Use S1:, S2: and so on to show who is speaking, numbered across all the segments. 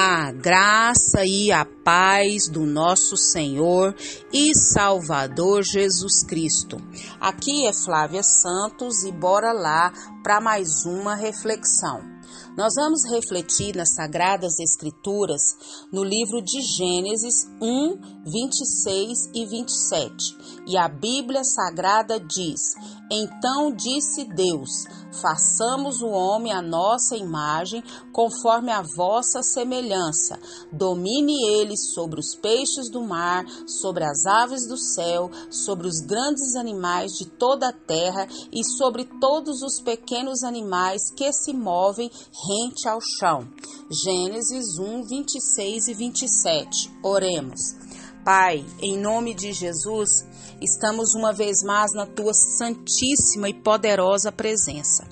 S1: A graça e a paz do nosso Senhor e Salvador Jesus Cristo. Aqui é Flávia Santos e bora lá para mais uma reflexão. Nós vamos refletir nas Sagradas Escrituras no livro de Gênesis 1, 26 e 27. E a Bíblia Sagrada diz: Então disse Deus: Façamos o homem à nossa imagem, conforme a vossa semelhança. Domine ele sobre os peixes do mar, sobre as aves do céu, sobre os grandes animais de toda a terra e sobre todos os pequenos animais que se movem rente ao chão. Gênesis 1, 26 e 27. Oremos. Pai, em nome de Jesus, estamos uma vez mais na tua santíssima e poderosa presença.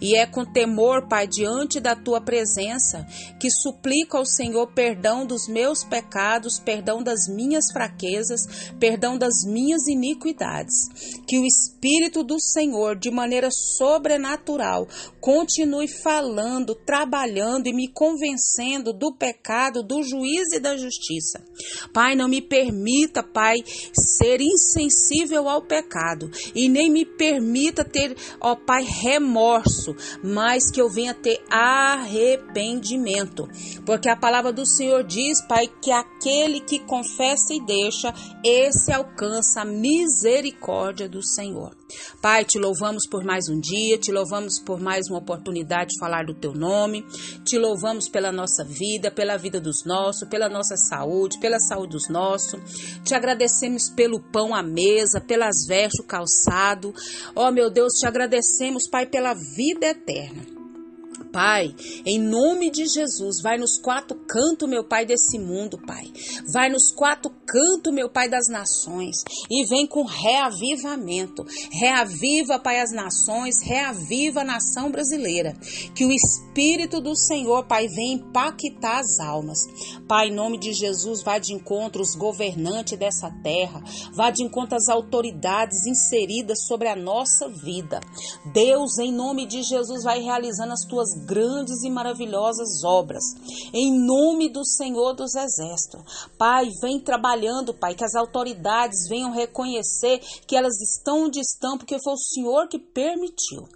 S1: E é com temor, Pai, diante da tua presença, que suplico ao Senhor perdão dos meus pecados, perdão das minhas fraquezas, perdão das minhas iniquidades. Que o Espírito do Senhor, de maneira sobrenatural, continue falando, trabalhando e me convencendo do pecado, do juízo e da justiça. Pai, não me permita, Pai, ser insensível ao pecado e nem me permita ter, ó Pai, remorso mas que eu venha ter arrependimento. Porque a palavra do Senhor diz, Pai, que aquele que confessa e deixa, esse alcança a misericórdia do Senhor. Pai, te louvamos por mais um dia, te louvamos por mais uma oportunidade de falar do teu nome, te louvamos pela nossa vida, pela vida dos nossos, pela nossa saúde, pela saúde dos nossos. Te agradecemos pelo pão à mesa, pelas vestes, o calçado. Ó oh, meu Deus, te agradecemos, Pai, pela vida eterna. Pai, em nome de Jesus, vai nos quatro cantos, meu Pai, desse mundo, Pai. Vai nos quatro cantos, meu Pai, das nações. E vem com reavivamento. Reaviva, Pai, as nações, reaviva a nação brasileira. Que o Espírito do Senhor, Pai, venha impactar as almas. Pai, em nome de Jesus, vai de encontro os governantes dessa terra. Vai de encontro as autoridades inseridas sobre a nossa vida. Deus, em nome de Jesus, vai realizando as tuas grandes e maravilhosas obras. Em nome do Senhor dos Exércitos. Pai, vem trabalhando, Pai, que as autoridades venham reconhecer que elas estão onde estão, porque foi o Senhor que permitiu.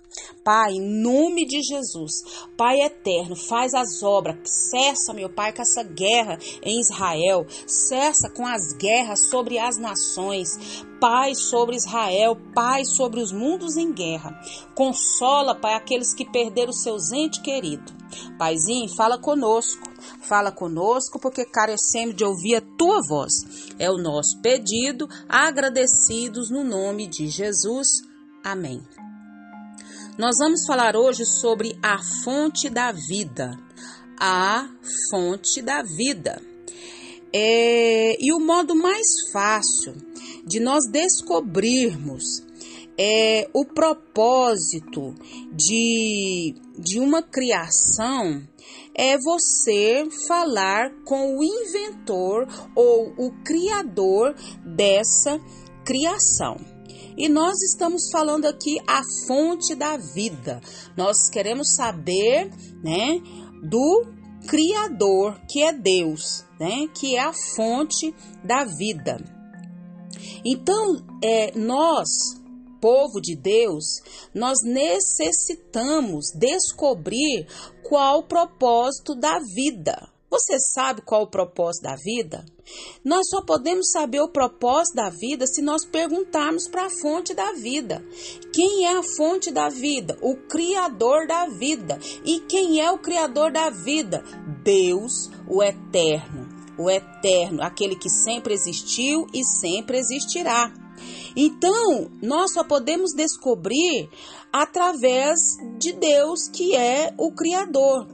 S1: Pai, em nome de Jesus, Pai eterno, faz as obras, cessa, meu Pai, com essa guerra em Israel, cessa com as guerras sobre as nações, Pai sobre Israel, Pai sobre os mundos em guerra. Consola, Pai, aqueles que perderam seus entes queridos. Paizinho, fala conosco. Fala conosco, porque carecemos de ouvir a tua voz. É o nosso pedido, agradecidos no nome de Jesus. Amém. Nós vamos falar hoje sobre a fonte da vida. A fonte da vida. É, e o modo mais fácil de nós descobrirmos é, o propósito de, de uma criação é você falar com o inventor ou o criador dessa criação. E nós estamos falando aqui a fonte da vida. Nós queremos saber, né, do criador, que é Deus, né, que é a fonte da vida. Então, é, nós, povo de Deus, nós necessitamos descobrir qual o propósito da vida. Você sabe qual o propósito da vida? Nós só podemos saber o propósito da vida se nós perguntarmos para a fonte da vida. Quem é a fonte da vida? O Criador da vida. E quem é o Criador da vida? Deus, o Eterno. O Eterno, aquele que sempre existiu e sempre existirá. Então, nós só podemos descobrir através de Deus, que é o Criador.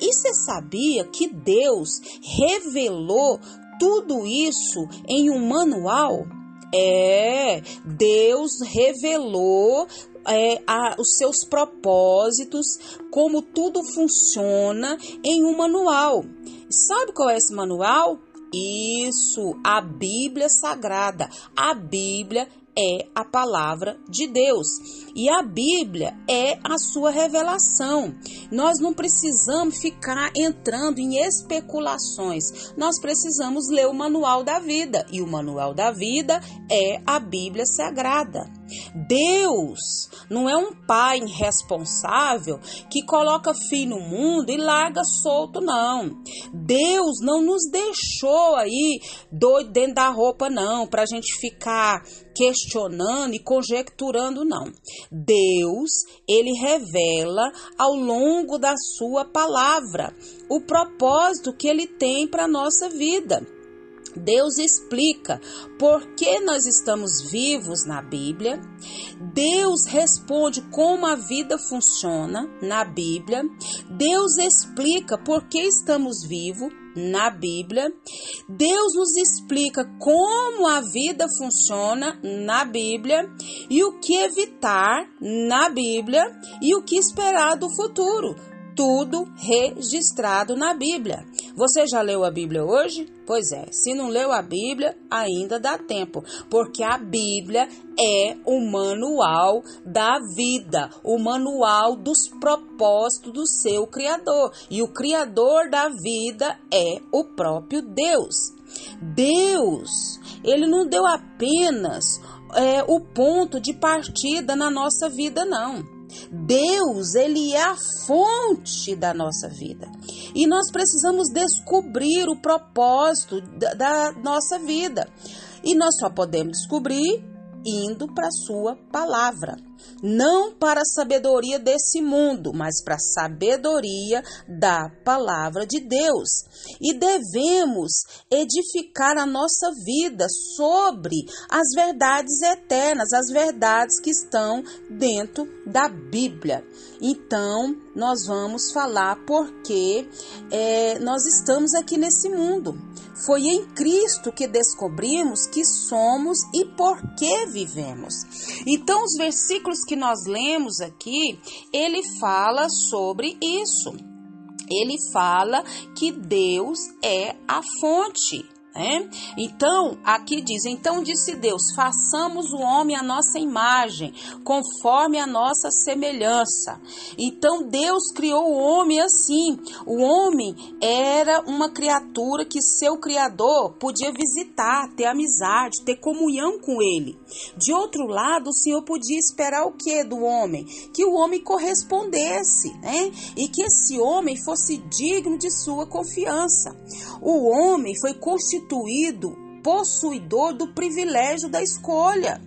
S1: E você sabia que Deus revelou tudo isso em um manual? É, Deus revelou é, a, os seus propósitos, como tudo funciona em um manual. Sabe qual é esse manual? Isso, a Bíblia Sagrada. A Bíblia é a palavra de Deus e a Bíblia é a sua revelação. Nós não precisamos ficar entrando em especulações, nós precisamos ler o manual da vida e o manual da vida é a Bíblia Sagrada. Deus não é um pai irresponsável que coloca fim no mundo e larga solto, não. Deus não nos deixou aí doido dentro da roupa, não, para a gente ficar questionando e conjecturando, não. Deus, ele revela ao longo da sua palavra o propósito que ele tem para a nossa vida. Deus explica por que nós estamos vivos na Bíblia. Deus responde como a vida funciona na Bíblia. Deus explica por que estamos vivos na Bíblia. Deus nos explica como a vida funciona na Bíblia e o que evitar na Bíblia e o que esperar do futuro tudo registrado na Bíblia. Você já leu a Bíblia hoje? Pois é, se não leu a Bíblia, ainda dá tempo, porque a Bíblia é o manual da vida, o manual dos propósitos do seu Criador. E o Criador da vida é o próprio Deus. Deus, ele não deu apenas é, o ponto de partida na nossa vida, não. Deus, ele é a fonte da nossa vida. E nós precisamos descobrir o propósito da, da nossa vida. E nós só podemos descobrir indo para a sua palavra não para a sabedoria desse mundo, mas para a sabedoria da palavra de Deus. E devemos edificar a nossa vida sobre as verdades eternas, as verdades que estão dentro da Bíblia. Então, nós vamos falar porque é, nós estamos aqui nesse mundo. Foi em Cristo que descobrimos que somos e por que vivemos. Então, os versículos que nós lemos aqui, ele fala sobre isso. Ele fala que Deus é a fonte. É? Então, aqui diz: Então disse Deus: façamos o homem a nossa imagem, conforme a nossa semelhança. Então Deus criou o homem assim. O homem era uma criatura que seu Criador podia visitar, ter amizade, ter comunhão com ele. De outro lado, o Senhor podia esperar o que do homem? Que o homem correspondesse, né? E que esse homem fosse digno de sua confiança. O homem foi constituído possuidor do privilégio da escolha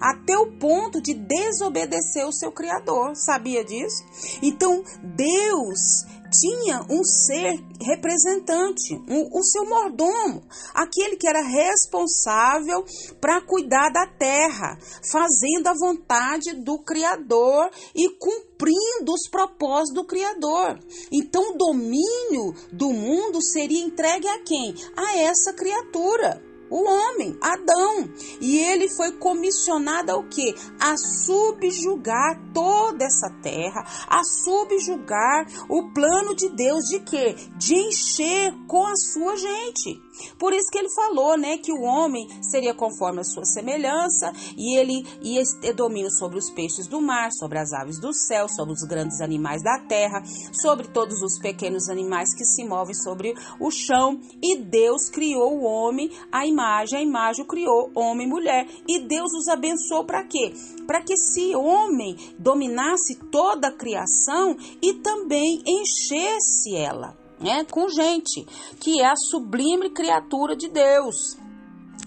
S1: até o ponto de desobedecer o seu Criador. Sabia disso? Então, Deus tinha um ser representante, um, o seu mordomo, aquele que era responsável para cuidar da terra, fazendo a vontade do Criador e cumprindo os propósitos do Criador. Então, o domínio do mundo seria entregue a quem? A essa criatura o homem, Adão. E ele foi comissionado ao que? A subjugar toda essa terra, a subjugar o plano de Deus de quê? De encher com a sua gente. Por isso que ele falou, né, que o homem seria conforme a sua semelhança e ele ia ter domínio sobre os peixes do mar, sobre as aves do céu, sobre os grandes animais da terra, sobre todos os pequenos animais que se movem sobre o chão. E Deus criou o homem a imagem, a imagem o criou homem e mulher. E Deus os abençoou para quê? Para que esse homem dominasse toda a criação e também enchesse ela né, com gente, que é a sublime criatura de Deus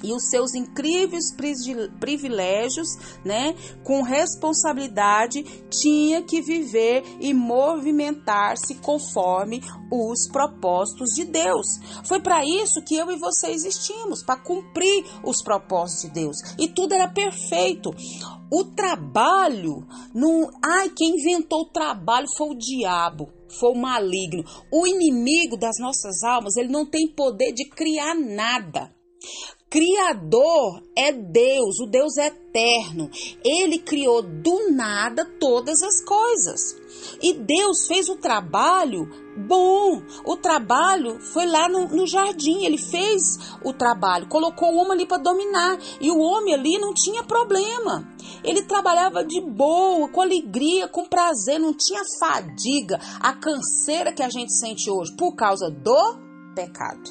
S1: e os seus incríveis privilégios, né, com responsabilidade, tinha que viver e movimentar-se conforme os propósitos de Deus. Foi para isso que eu e você existimos, para cumprir os propósitos de Deus. E tudo era perfeito. O trabalho, não, ai, quem inventou o trabalho foi o diabo foi o maligno. O inimigo das nossas almas, ele não tem poder de criar nada. Criador é Deus, o Deus eterno. Ele criou do nada todas as coisas. E Deus fez o trabalho bom. O trabalho foi lá no, no jardim. Ele fez o trabalho, colocou o homem ali para dominar. E o homem ali não tinha problema. Ele trabalhava de boa, com alegria, com prazer, não tinha fadiga, a canseira que a gente sente hoje por causa do pecado.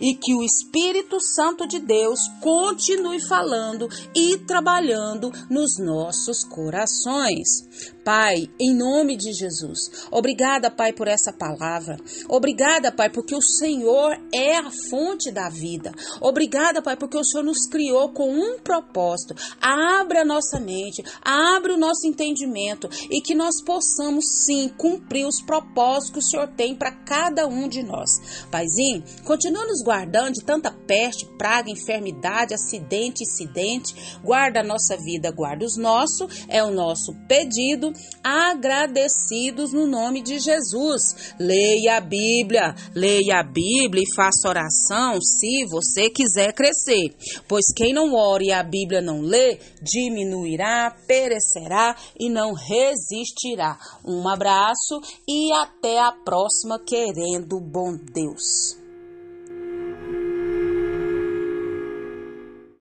S1: E que o Espírito Santo de Deus continue falando e trabalhando nos nossos corações. Pai, em nome de Jesus, obrigada, Pai, por essa palavra. Obrigada, Pai, porque o Senhor é a fonte da vida. Obrigada, Pai, porque o Senhor nos criou com um propósito. Abra a nossa mente, abre o nosso entendimento e que nós possamos sim cumprir os propósitos que o Senhor tem para cada um de nós. Paizinho, continua nos guardando de tanta peste, praga, enfermidade, acidente, incidente. Guarda a nossa vida, guarda os nossos, é o nosso pedido agradecidos no nome de Jesus. Leia a Bíblia, leia a Bíblia e faça oração se você quiser crescer. Pois quem não ora e a Bíblia não lê, diminuirá, perecerá e não resistirá. Um abraço e até a próxima, querendo bom Deus.